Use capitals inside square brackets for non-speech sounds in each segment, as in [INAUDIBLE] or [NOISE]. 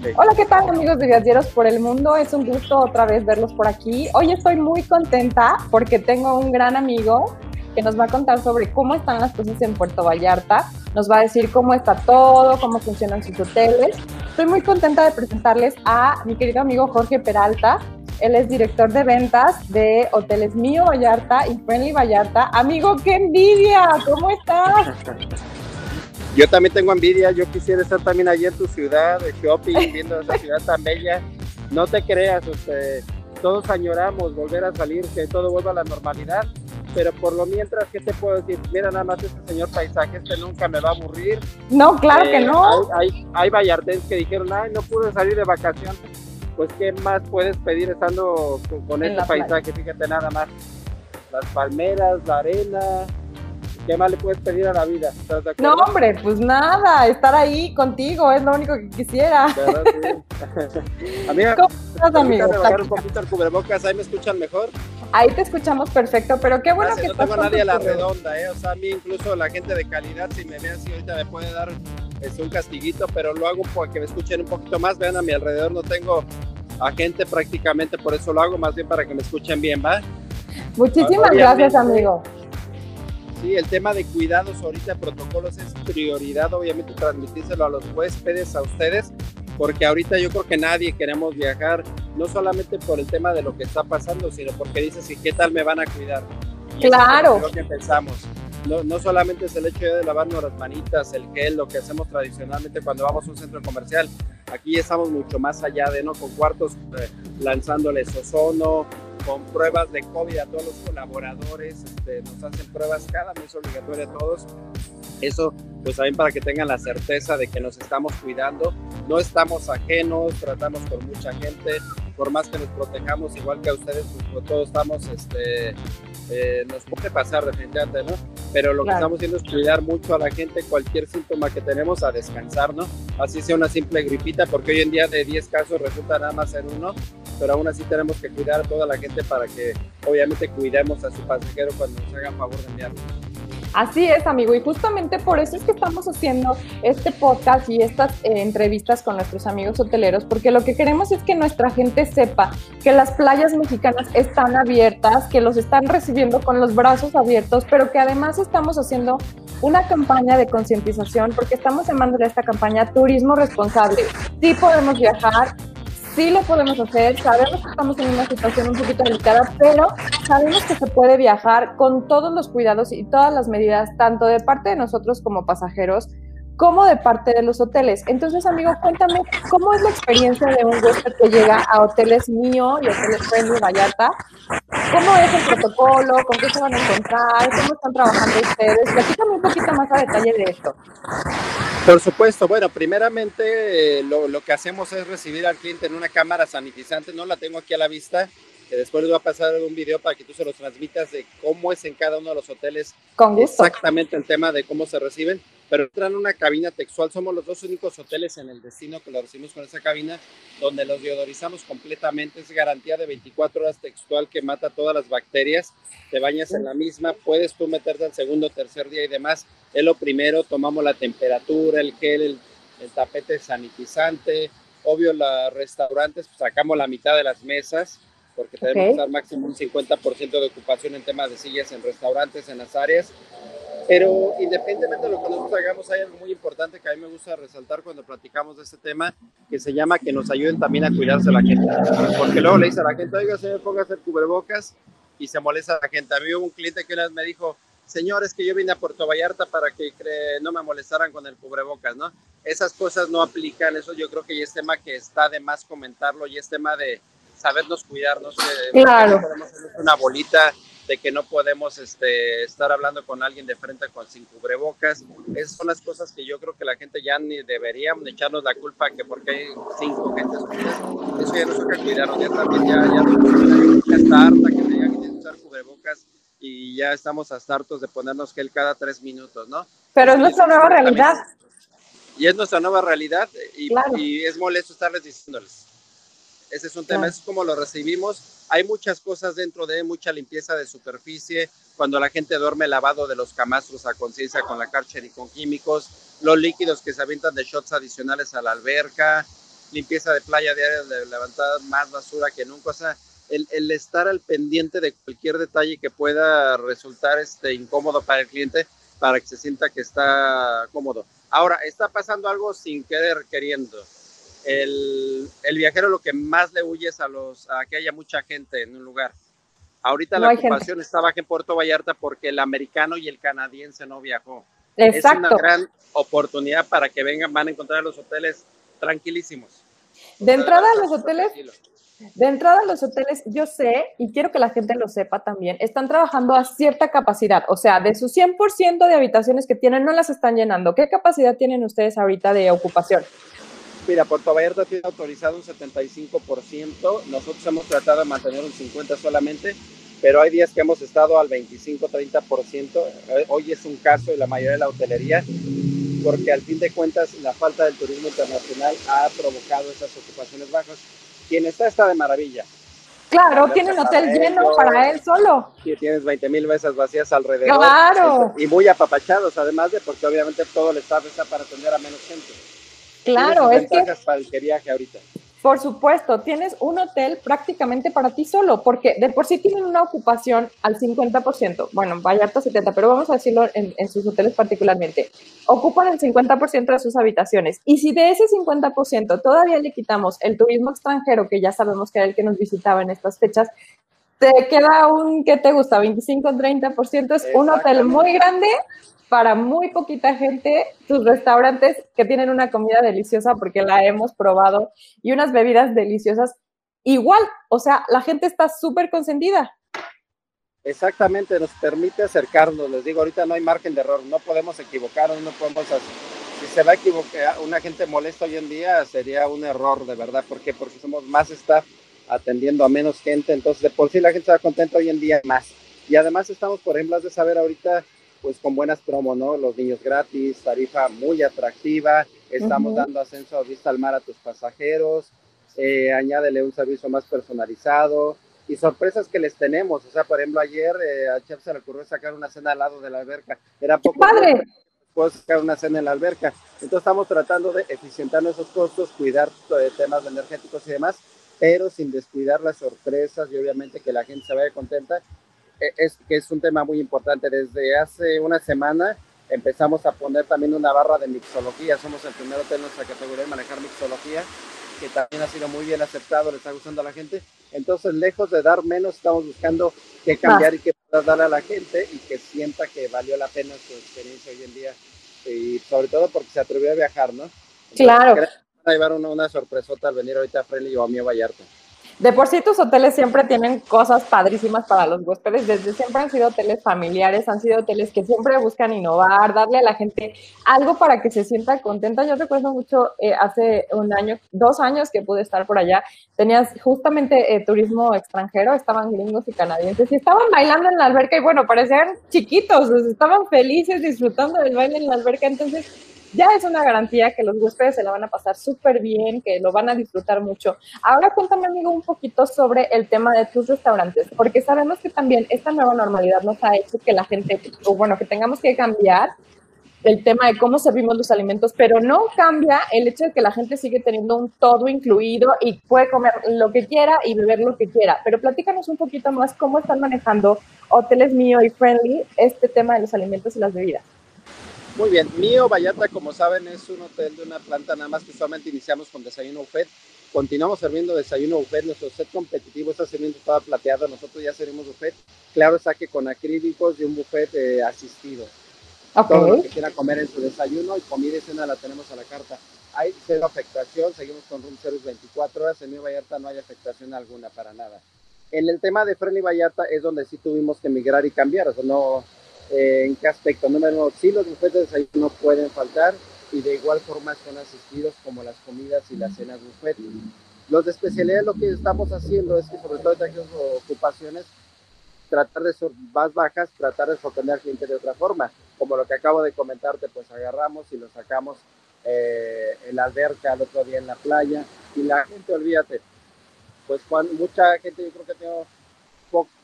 Hola, ¿qué tal amigos de Viajeros por el Mundo? Es un gusto otra vez verlos por aquí. Hoy estoy muy contenta porque tengo un gran amigo que nos va a contar sobre cómo están las cosas en Puerto Vallarta. Nos va a decir cómo está todo, cómo funcionan sus hoteles. Estoy muy contenta de presentarles a mi querido amigo Jorge Peralta. Él es director de ventas de Hoteles Mío Vallarta y Friendly Vallarta. Amigo, qué envidia, ¿cómo estás? [LAUGHS] Yo también tengo envidia, yo quisiera estar también allí en tu ciudad, de shopping, viendo esa ciudad tan bella. No te creas, este, todos añoramos volver a salir, que todo vuelva a la normalidad, pero por lo mientras, ¿qué te puedo decir? Mira nada más este señor paisaje, este nunca me va a aburrir. No, claro que eh, no. Hay, hay, hay que dijeron, ay, no pude salir de vacaciones. Pues, ¿qué más puedes pedir estando con, este paisaje? Fíjate nada más. Las palmeras, la arena, ¿Qué más le puedes pedir a la vida? no, hombre, pues nada, estar ahí contigo es lo único que quisiera. [LAUGHS] Amiga, ¿cómo estás, amigo? bajar un poquito el cubrebocas, ahí me escuchan mejor. Ahí te escuchamos perfecto, pero qué bueno que no tengo nadie a la redonda, ¿eh? O sea, a mí incluso la gente de calidad, si me ve así ahorita me puede dar es un castiguito, pero lo hago para que me escuchen un poquito más. Vean, a mi alrededor no tengo a gente prácticamente, por eso lo hago, más bien para que me escuchen bien, ¿va? Muchísimas gracias, amigo. Sí, el tema de cuidados ahorita, protocolos es prioridad, obviamente transmitírselo a los huéspedes, a ustedes, porque ahorita yo creo que nadie queremos viajar, no solamente por el tema de lo que está pasando, sino porque dices, ¿y qué tal me van a cuidar? claro. Es lo que pensamos. No, no, solamente es el hecho de lavarnos las manitas, el gel, lo que hacemos tradicionalmente cuando vamos a un centro comercial. Aquí estamos mucho más allá de, ¿no? Con cuartos eh, lanzándoles ozono, con pruebas de COVID a todos los colaboradores, este, nos hacen pruebas cada mes obligatoria a todos. Eso, pues también para que tengan la certeza de que nos estamos cuidando, no estamos ajenos, tratamos con mucha gente, por más que nos protejamos, igual que a ustedes, pues, todos estamos, este, eh, nos puede pasar definitivamente, ¿no? Pero lo que estamos haciendo es cuidar mucho a la gente, cualquier síntoma que tenemos, a descansar, ¿no? Así sea una simple gripita, porque hoy en día de 10 casos resulta nada más en uno, pero aún así tenemos que cuidar a toda la gente para que obviamente cuidemos a su pasajero cuando nos hagan favor de enviarlo. Así es, amigo, y justamente por eso es que estamos haciendo este podcast y estas eh, entrevistas con nuestros amigos hoteleros, porque lo que queremos es que nuestra gente sepa que las playas mexicanas están abiertas, que los están recibiendo con los brazos abiertos, pero que además estamos haciendo una campaña de concientización, porque estamos llamándole a esta campaña Turismo Responsable. Sí podemos viajar, sí lo podemos hacer, sabemos que estamos en una situación un poquito delicada, pero sabemos que se puede viajar con todos los cuidados y todas las medidas, tanto de parte de nosotros como pasajeros, como de parte de los hoteles. Entonces, amigo, cuéntame, ¿cómo es la experiencia de un huésped que llega a hoteles mío y hoteles Friendly Vallarta? ¿Cómo es el protocolo? ¿Con qué se van a encontrar? ¿Cómo están trabajando ustedes? Platícame un poquito más a detalle de esto. Por supuesto, bueno, primeramente eh, lo, lo, que hacemos es recibir al cliente en una cámara sanitizante, no la tengo aquí a la vista, que después les voy a pasar un video para que tú se los transmitas de cómo es en cada uno de los hoteles Con exactamente el tema de cómo se reciben pero entran en una cabina textual. Somos los dos únicos hoteles en el destino que lo recibimos con esa cabina, donde los deodorizamos completamente. Es garantía de 24 horas textual que mata todas las bacterias. Te bañas en la misma, puedes tú meterte al segundo tercer día y demás. Es lo primero, tomamos la temperatura, el gel, el, tapete sanitizante. Obvio, los restaurantes, pues, sacamos la mitad de las mesas porque tenemos que dar máximo un 50% de ocupación en temas de sillas en restaurantes, en las áreas. Pero independientemente de lo que nosotros hagamos, hay algo muy importante que a mí me gusta resaltar cuando platicamos de este tema, que se llama que nos ayuden también a cuidarse la gente. Porque luego le dice a la gente, oiga, señor, póngase el cubrebocas y se molesta la gente. A mí hubo un cliente que una vez me dijo, señor, es que yo vine a Puerto Vallarta para que no me molestaran con el cubrebocas, ¿no? Esas cosas no aplican, eso yo creo que ya es tema que está de más comentarlo y es tema de sabernos cuidarnos. Claro. Podemos hacer una bolita de que no podemos este, estar hablando con alguien de frente con sin cubrebocas. Esas son las cosas que yo creo que la gente ya ni deberíamos echarnos la culpa que porque hay cinco gentes Eso ya nos toca cuidarnos, ya también ya, ya, está harta que tengan que usar cubrebocas y ya estamos hasta hartos de ponernos gel cada tres minutos, ¿no? Pero es nuestra nueva realidad. Y es nuestra nueva realidad y, y es molesto estarles diciéndoles. Ese es un tema, es como lo recibimos. Hay muchas cosas dentro de mucha limpieza de superficie, cuando la gente duerme lavado de los camastros a conciencia con la cárcel y con químicos, los líquidos que se avientan de shots adicionales a la alberca, limpieza de playa diaria, de levantar más basura que nunca. O sea, el, estar al pendiente de cualquier detalle que pueda resultar este, incómodo para el cliente, para que se sienta que está cómodo. Ahora, está pasando algo sin querer queriendo. El, viajero lo que más le huye es a, los, a que haya mucha gente en un lugar. Ahorita la ocupación está baja en Puerto Vallarta porque el americano y el canadiense no viajó. Exacto. Es una gran oportunidad para que vengan, van a encontrar los hoteles tranquilísimos. De entrada a los hoteles, de entrada a los hoteles, yo sé, y quiero que la gente lo sepa también, están trabajando a cierta capacidad, o sea, de su 100% de habitaciones que tienen, no las están llenando. ¿Qué capacidad tienen ustedes ahorita de ocupación? Mira, Puerto Vallarta tiene autorizado un 75%, nosotros hemos tratado de mantener un 50% solamente, pero hay días que hemos estado al 25-30%. Eh, hoy es un caso de la mayoría de la hotelería, porque al fin de cuentas la falta del turismo internacional ha provocado esas ocupaciones bajas quien está está de maravilla. Claro, tiene un hotel lleno para él solo. Sí, tienes 20 mil mesas vacías alrededor. Claro. Y muy apapachados, además de porque obviamente todo el staff está para atender a menos gente. Claro, es que... para el viaje ahorita. Por supuesto, tienes un hotel prácticamente para ti solo, porque de por sí tienen una ocupación al 50%, bueno, Vallarta 70%, pero vamos a decirlo en, sus hoteles particularmente, ocupan el 50% de sus habitaciones. Y si de ese 50% todavía le quitamos el turismo extranjero, que ya sabemos que era el que nos visitaba en estas fechas, te queda un, ¿qué te gusta? 25, 30%, es un hotel muy grande para muy poquita gente tus restaurantes que tienen una comida deliciosa porque la hemos probado y unas bebidas deliciosas igual. O sea, la gente está súper consentida. Exactamente, nos permite acercarnos. Les digo, ahorita no hay margen de error, no podemos equivocarnos, no podemos Si se va a equivocar, una gente molesta hoy en día sería un error, de verdad. ¿Por qué? Porque somos más staff atendiendo a menos gente, entonces de por sí la gente está contenta hoy en día más. Y además estamos, por ejemplo, de saber ahorita pues con buenas promos, ¿no? Los niños gratis, tarifa muy atractiva, estamos dando ascenso a vista al mar a tus pasajeros, eh, añádele un servicio más personalizado y sorpresas que les tenemos. O sea, por ejemplo, ayer eh, a Chef se le ocurrió sacar una cena al lado de la alberca. Era poco. ¡Padre! Puedo sacar una cena en la alberca. Entonces estamos tratando de eficientar nuestros costos, cuidar eh, temas energéticos y demás, pero sin descuidar las sorpresas y obviamente que la gente se vaya contenta es que es un tema muy importante. Desde hace una semana empezamos a poner también una barra de mixología. Somos el primer hotel en nuestra categoría de manejar mixología, que también ha sido muy bien aceptado, le está gustando a la gente. Entonces, lejos de dar menos, estamos buscando qué cambiar y qué dar a la gente y que sienta que valió la pena su experiencia hoy en día. Y sobre todo porque se atrevió a viajar, ¿no? claro. a llevar una, una sorpresota al venir ahorita a Freli o a mí a Vallarta. De por sí tus hoteles siempre tienen cosas padrísimas para los huéspedes, desde siempre han sido hoteles familiares, han sido hoteles que siempre buscan innovar, darle a la gente algo para que se sienta contenta. Yo recuerdo mucho eh, hace un año, dos años que pude estar por allá, tenías justamente eh, turismo extranjero, estaban gringos y canadienses y estaban bailando en la alberca y bueno, parecían chiquitos, estaban felices disfrutando del baile en la alberca, entonces ya es una garantía que los huéspedes se la van a pasar súper bien, que lo van a disfrutar mucho. Ahora cuéntame, amigo, un poquito sobre el tema de tus restaurantes, porque sabemos que también esta nueva normalidad nos ha hecho que la gente, o bueno, que tengamos que cambiar el tema de cómo servimos los alimentos, pero no cambia el hecho de que la gente sigue teniendo un todo incluido y puede comer lo que quiera y beber lo que quiera. Pero platícanos un poquito más cómo están manejando Hoteles Mío y Friendly este tema de los alimentos y las bebidas. Muy bien, Mío Vallarta, como saben, es un hotel de una planta nada más que solamente iniciamos con desayuno buffet. Continuamos sirviendo desayuno buffet, nuestro set competitivo está sirviendo toda plateada, nosotros ya servimos buffet. Claro, saque con acrílicos y un buffet eh, asistido. Todo lo que quiera comer en su desayuno y comida y cena la tenemos a la carta. Hay cero afectación, seguimos con room service 24 horas, en Mío Vallarta no hay afectación alguna para nada. En el tema de Friendly Vallarta es donde sí tuvimos que migrar y cambiar, o sea, no, eh, ¿En qué aspecto? Número uno, sí, los de desayuno no pueden faltar y de igual forma son asistidos como las comidas y las cenas buffet. Los de especialidad lo que estamos haciendo es que sobre todo en aquellas ocupaciones, tratar de ser más bajas, tratar de sorprender al cliente de otra forma. Como lo que acabo de comentarte, pues agarramos y lo sacamos eh, en la alberca, el otro día en la playa, y la gente, olvídate, pues cuando, mucha gente yo creo que tengo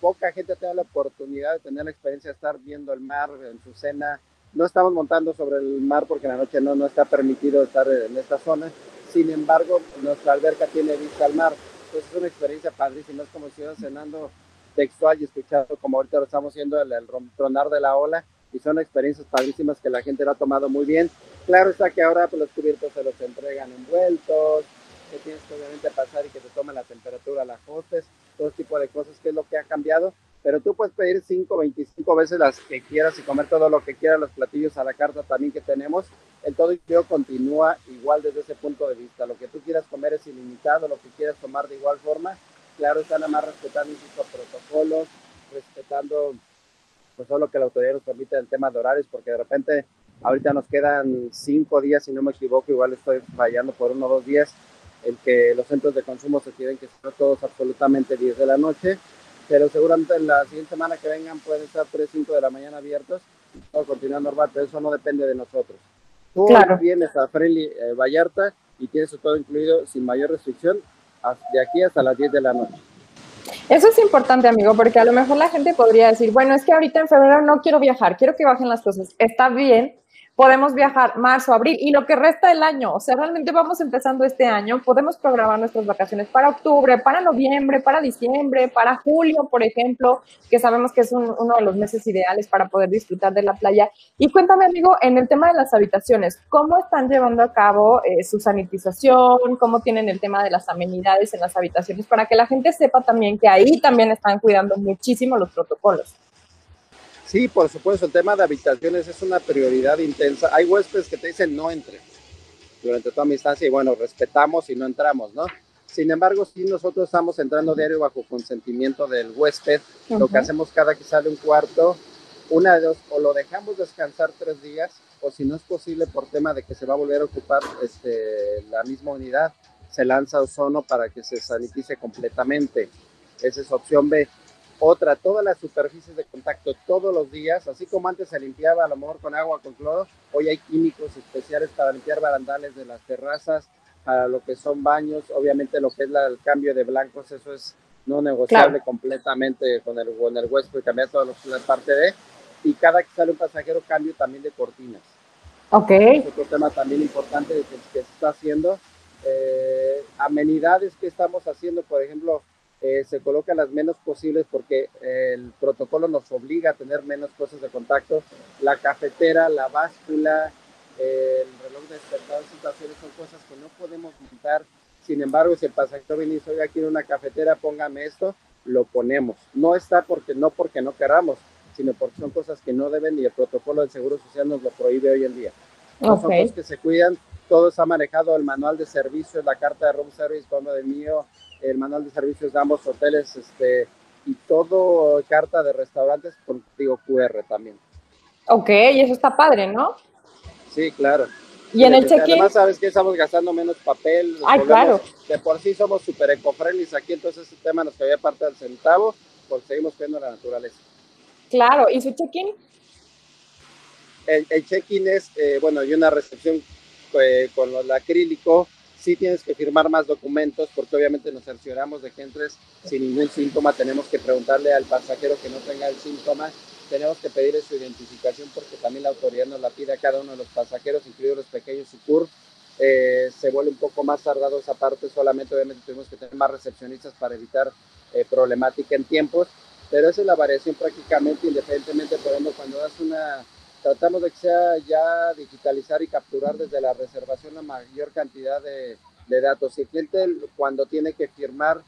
poca gente tiene la oportunidad de tener la experiencia de estar viendo el mar en su cena. No estamos montando sobre el mar porque en la noche no, no está permitido estar en esta zona. sin embargo, nuestra alberca tiene vista al mar. Entonces es una experiencia padrísima, es como si estuvieras cenando textual y escuchando como ahorita lo estamos haciendo el, el tronar de la ola y son experiencias padrísimas que la gente lo ha tomado muy bien. Claro está que ahora pues, los cubiertos se los entregan envueltos, que tienes que obviamente pasar y que te tomen la temperatura, las hostes, todo tipo de cosas que es lo que ha cambiado. Pero tú puedes pedir 5, 25 veces las que quieras y comer todo lo que quieras, los platillos a la carta también que tenemos. El todo continúa igual desde ese punto de vista. Lo que tú quieras comer es ilimitado, lo que quieras tomar de igual forma. Claro, están nada más respetando incluso protocolos, respetando pues todo lo que la autoridad nos permite el tema de horarios, porque de repente ahorita nos quedan cinco días, si no me equivoco, igual estoy fallando por uno o dos días, el que los centros de consumo se tienen que estar todos absolutamente 10 de la noche, pero seguramente en la siguiente semana que vengan pueden estar 3, 5 de la mañana abiertos, todo continúa normal, pero eso no depende de nosotros. Tú vienes a Friendly eh, Vallarta y tienes todo incluido sin mayor restricción de aquí hasta las 10 de la noche. Eso es importante, amigo, porque a lo mejor la gente podría decir, bueno, es que ahorita en febrero no quiero viajar, quiero que bajen las cosas. Está bien, podemos viajar marzo, abril y lo que resta del año. O sea, realmente vamos empezando este año, podemos programar nuestras vacaciones para octubre, para noviembre, para diciembre, para julio, por ejemplo, que sabemos que es uno de los meses ideales para poder disfrutar de la playa. Y cuéntame, amigo, en el tema de las habitaciones, ¿cómo están llevando a cabo eh, su sanitización? ¿Cómo tienen el tema de las amenidades en las habitaciones? Para que la gente sepa también que ahí también están cuidando muchísimo los protocolos. Sí, por supuesto, el tema de habitaciones es una prioridad intensa. Hay huéspedes que te dicen no entre durante toda mi estancia y bueno, respetamos y no entramos, ¿no? Sin embargo, sí nosotros estamos entrando diario bajo consentimiento del huésped. Lo que hacemos cada que sale un cuarto, una de dos, o lo dejamos descansar tres días, o si no es posible por tema de que se va a volver a ocupar este, la misma unidad, se lanza ozono para que se sanitice completamente. Esa es opción B. Otra, todas las superficies de contacto todos los días, así como antes se limpiaba a lo mejor con agua, con cloro, hoy hay químicos especiales para limpiar barandales de las terrazas, para lo que son baños, obviamente lo que es el cambio de blancos, eso es no negociable completamente con el, con el huésped, cambiar toda la parte de, y cada que sale un pasajero, cambio también de cortinas. Ok. Es otro tema también importante que, que se está haciendo. Eh, amenidades que estamos haciendo, por ejemplo, eh, se coloca las menos posibles porque el protocolo nos obliga a tener menos cosas de contacto. La cafetera, la báscula, el reloj de despertador, situaciones son cosas que no podemos montar. Sin embargo, si el pasajero viene y dice, oiga, quiero una cafetera, póngame esto, lo ponemos. No está porque no porque no queramos, sino porque son cosas que no deben y el protocolo del Seguro Social nos lo prohíbe hoy en día. Son cosas que se cuidan, todo está manejado, el manual de servicios, la carta de room service, como de mío, el manual de servicios de ambos hoteles este, y todo carta de restaurantes con código QR también. Ok, y eso está padre, ¿no? Sí, claro. Y en el check-in. Además, sabes que estamos gastando menos papel. Ay, claro. De por sí somos súper eco aquí, entonces ese tema nos queda parte del centavo, porque seguimos cuidando la naturaleza. Claro, ¿y su check-in? El, el check-in es, eh, bueno, y una recepción eh, con el acrílico, sí tienes que firmar más documentos porque obviamente nos cercioramos de que entres sin ningún síntoma. Tenemos que preguntarle al pasajero que no tenga el síntoma. Tenemos que pedirle su identificación porque también la autoridad nos la pide a cada uno de los pasajeros, incluidos los pequeños Sucur. Eh, se vuelve un poco más tardado esa parte, solamente obviamente tenemos que tener más recepcionistas para evitar eh, problemática en tiempos, pero esa es la variación prácticamente independientemente, por ejemplo, cuando das una tratamos de que sea ya digitalizar y capturar desde la reservación la mayor cantidad de, datos. Y el cliente cuando tiene que firmar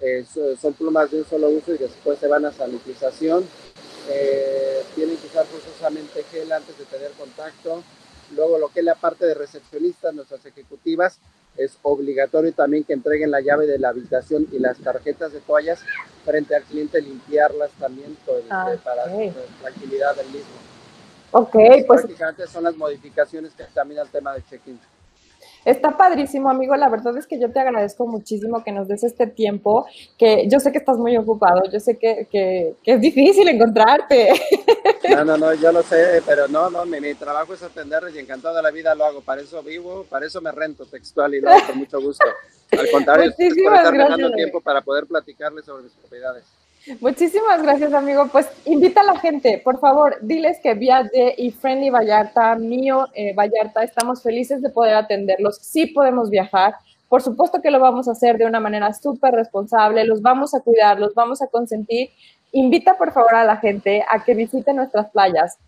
eh, son plumas de un solo uso y después se van a sanitización. Eh, tienen que usar forzosamente gel antes de tener contacto. Luego lo que es la parte de recepcionistas, nuestras ejecutivas, es obligatorio también que entreguen la llave de la habitación y las tarjetas de toallas frente al cliente, limpiarlas también pues, ah, para la tranquilidad del mismo. Ok, pues. Prácticamente son las modificaciones que también al tema de check-in. Está padrísimo, amigo. La verdad es que yo te agradezco muchísimo que nos des este tiempo, que yo sé que estás muy ocupado, yo sé que, que, es difícil encontrarte. [LAUGHS] No, no, no, yo lo sé, pero no, no, mi, trabajo es atender y encantado de la vida lo hago. Para eso vivo, para eso me rento textual y lo hago con mucho gusto. Al contrario, por [LAUGHS] estar dejando tiempo para poder platicarles sobre mis propiedades. Muchísimas gracias, amigo. Pues invita a la gente, por favor, diles que Viaje y Friendly Vallarta, mío eh, Vallarta, estamos felices de poder atenderlos. Sí podemos viajar. Por supuesto que lo vamos a hacer de una manera súper responsable, los vamos a cuidar, los vamos a consentir. Invita, por favor, a la gente a que visite nuestras playas.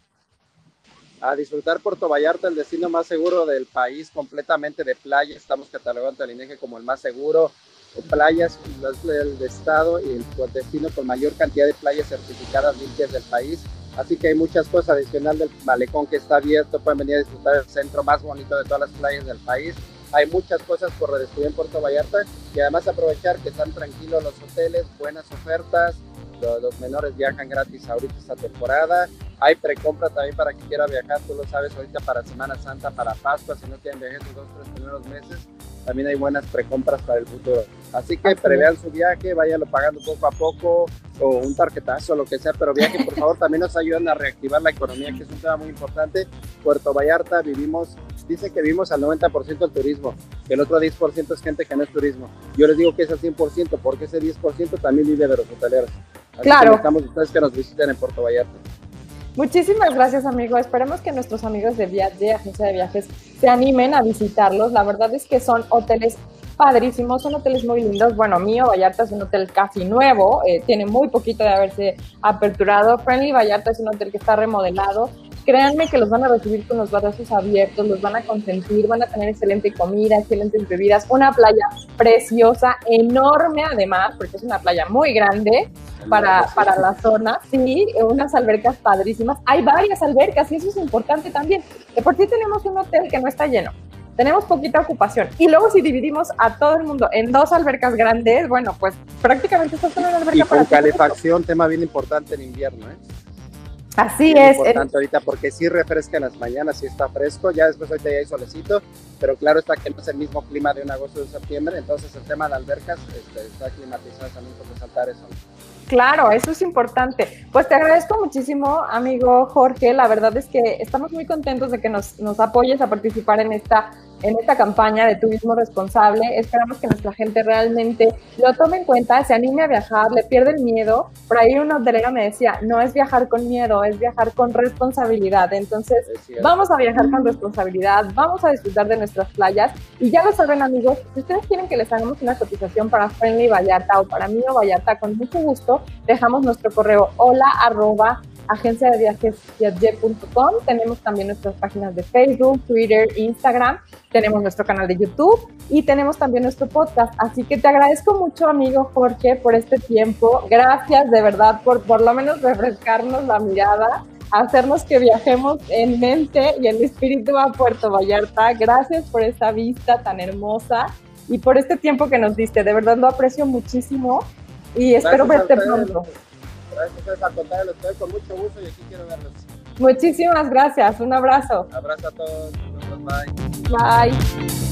A disfrutar Puerto Vallarta, el destino más seguro del país, completamente de playa. Estamos catalogando al INEGE como el más seguro, playas del estado y el destino con mayor cantidad de playas certificadas limpias del país. Así que hay muchas cosas adicional del malecón que está abierto. Pueden venir a disfrutar el centro más bonito de todas las playas del país. Hay muchas cosas por redescubrir en Puerto Vallarta y además aprovechar que están tranquilos los hoteles, buenas ofertas, los menores viajan gratis ahorita esta temporada. Hay precompra también para quien quiera viajar, tú lo sabes, ahorita para Semana Santa, para Pascua, si no quieren viajar esos dos, tres primeros meses, también hay buenas precompras para el futuro. Así que prevean su viaje, váyanlo pagando poco a poco, o un tarjetazo, lo que sea, pero viaje, por favor, también nos ayudan a reactivar la economía, que es un tema muy importante. Puerto Vallarta vivimos, dice que vivimos al 90% del turismo, que el otro 10% es gente que no es turismo. Yo les digo que es al 100%, porque ese 10% también vive de los hoteleros claro. estamos ustedes que nos visiten en Puerto Vallarta. Muchísimas gracias, amigo. Esperemos que nuestros amigos de Viaje, agencia de viajes, se animen a visitarlos. La verdad es que son hoteles padrísimos, son hoteles muy lindos. Bueno, mío, Vallarta es un hotel casi nuevo, eh, tiene muy poquito de haberse aperturado. Friendly Vallarta es un hotel que está remodelado créanme que los van a recibir con los brazos abiertos, los van a consentir, van a tener excelente comida, excelentes bebidas, una playa preciosa, enorme además, porque es una playa muy grande para, para la zona, sí, unas albercas padrísimas. Hay varias albercas y eso es importante también. De por sí tenemos un hotel que no está lleno tenemos poquita ocupación. Y luego si dividimos a todo el mundo en dos albercas grandes, bueno, pues prácticamente esto es una alberca y con calefacción, tema bien importante en invierno, ¿eh? Así es. importante ahorita porque sí refresca en las mañanas, sí está fresco, ya después ahorita ya hay solecito, pero claro está que no es el mismo clima de un agosto o de septiembre, entonces el tema de albercas este, está climatizado también por resaltar eso. Claro, eso es importante. Pues te agradezco muchísimo, amigo Jorge. La verdad es que estamos muy contentos de que nos, nos apoyes a participar en esta en esta campaña de turismo responsable. Esperamos que nuestra gente realmente lo tome en cuenta, se anime a viajar, le pierde el miedo. Por ahí un hotelero me decía, no es viajar con miedo, es viajar con responsabilidad. Entonces, vamos a viajar con responsabilidad, vamos a disfrutar de nuestras playas. Y ya lo saben, amigos, si ustedes quieren que les hagamos una cotización para Friendly Vallarta o para mí o Vallarta, con mucho gusto, dejamos nuestro correo hola arroba agencia de viajes Tenemos también nuestras páginas de Facebook, Twitter, Instagram. Tenemos nuestro canal de YouTube y tenemos también nuestro podcast. Así que te agradezco mucho, amigo Jorge, por este tiempo. Gracias de verdad por por lo menos refrescarnos la mirada hacernos que viajemos en mente y en espíritu a Puerto Vallarta. Gracias por esta vista tan hermosa y por este tiempo que nos diste. De verdad lo aprecio muchísimo y espero verte pronto. Gracias a contar, los estoy con mucho gusto y aquí quiero verlos. Muchísimas gracias, un abrazo. abrazo a todos, bye. Bye.